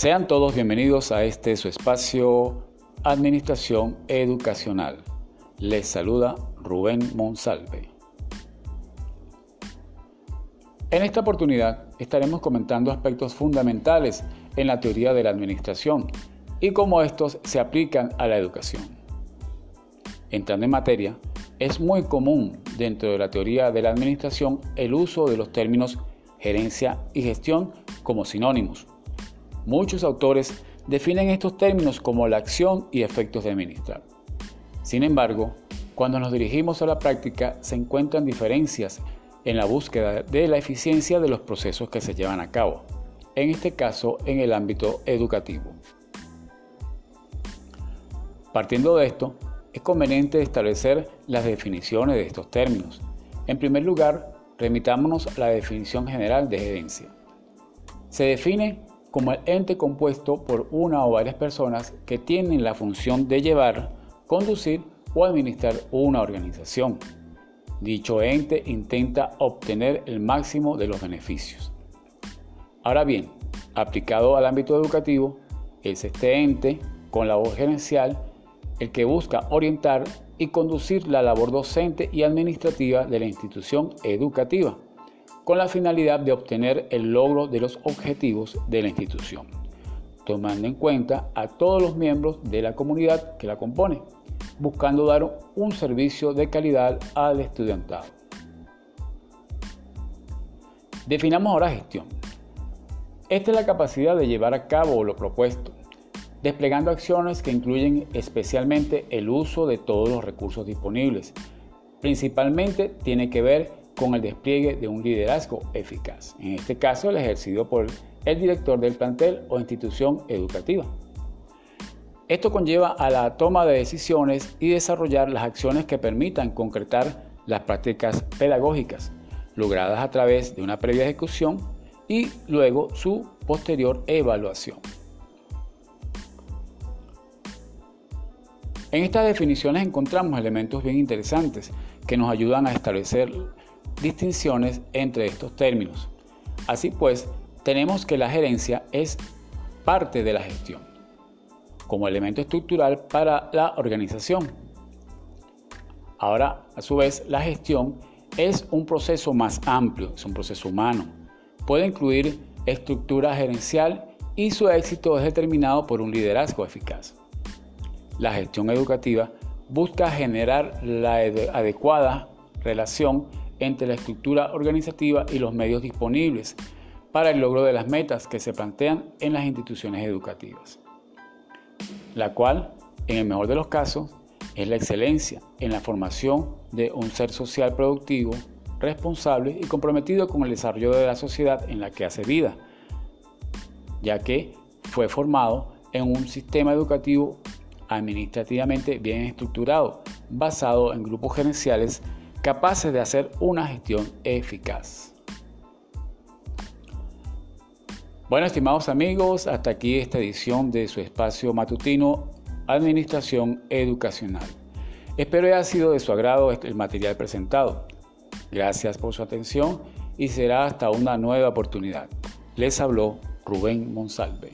Sean todos bienvenidos a este su espacio Administración Educacional. Les saluda Rubén Monsalve. En esta oportunidad estaremos comentando aspectos fundamentales en la teoría de la administración y cómo estos se aplican a la educación. Entrando en materia, es muy común dentro de la teoría de la administración el uso de los términos gerencia y gestión como sinónimos. Muchos autores definen estos términos como la acción y efectos de administrar. Sin embargo, cuando nos dirigimos a la práctica se encuentran diferencias en la búsqueda de la eficiencia de los procesos que se llevan a cabo, en este caso en el ámbito educativo. Partiendo de esto, es conveniente establecer las definiciones de estos términos. En primer lugar, remitámonos a la definición general de gerencia. Se define como el ente compuesto por una o varias personas que tienen la función de llevar, conducir o administrar una organización. Dicho ente intenta obtener el máximo de los beneficios. Ahora bien, aplicado al ámbito educativo, es este ente, con la voz gerencial, el que busca orientar y conducir la labor docente y administrativa de la institución educativa, con la finalidad de obtener el logro de los objetivos de la institución, tomando en cuenta a todos los miembros de la comunidad que la compone, buscando dar un servicio de calidad al estudiantado. Definamos ahora gestión. Esta es la capacidad de llevar a cabo lo propuesto, desplegando acciones que incluyen especialmente el uso de todos los recursos disponibles. Principalmente tiene que ver con el despliegue de un liderazgo eficaz, en este caso el ejercido por el director del plantel o institución educativa. Esto conlleva a la toma de decisiones y desarrollar las acciones que permitan concretar las prácticas pedagógicas, logradas a través de una previa ejecución y luego su posterior evaluación. En estas definiciones encontramos elementos bien interesantes que nos ayudan a establecer distinciones entre estos términos. Así pues, tenemos que la gerencia es parte de la gestión, como elemento estructural para la organización. Ahora, a su vez, la gestión es un proceso más amplio, es un proceso humano. Puede incluir estructura gerencial y su éxito es determinado por un liderazgo eficaz. La gestión educativa busca generar la adecuada relación entre la estructura organizativa y los medios disponibles para el logro de las metas que se plantean en las instituciones educativas, la cual, en el mejor de los casos, es la excelencia en la formación de un ser social productivo, responsable y comprometido con el desarrollo de la sociedad en la que hace vida, ya que fue formado en un sistema educativo administrativamente bien estructurado, basado en grupos gerenciales capaces de hacer una gestión eficaz. Bueno, estimados amigos, hasta aquí esta edición de su espacio matutino Administración Educacional. Espero haya sido de su agrado el material presentado. Gracias por su atención y será hasta una nueva oportunidad. Les habló Rubén Monsalve.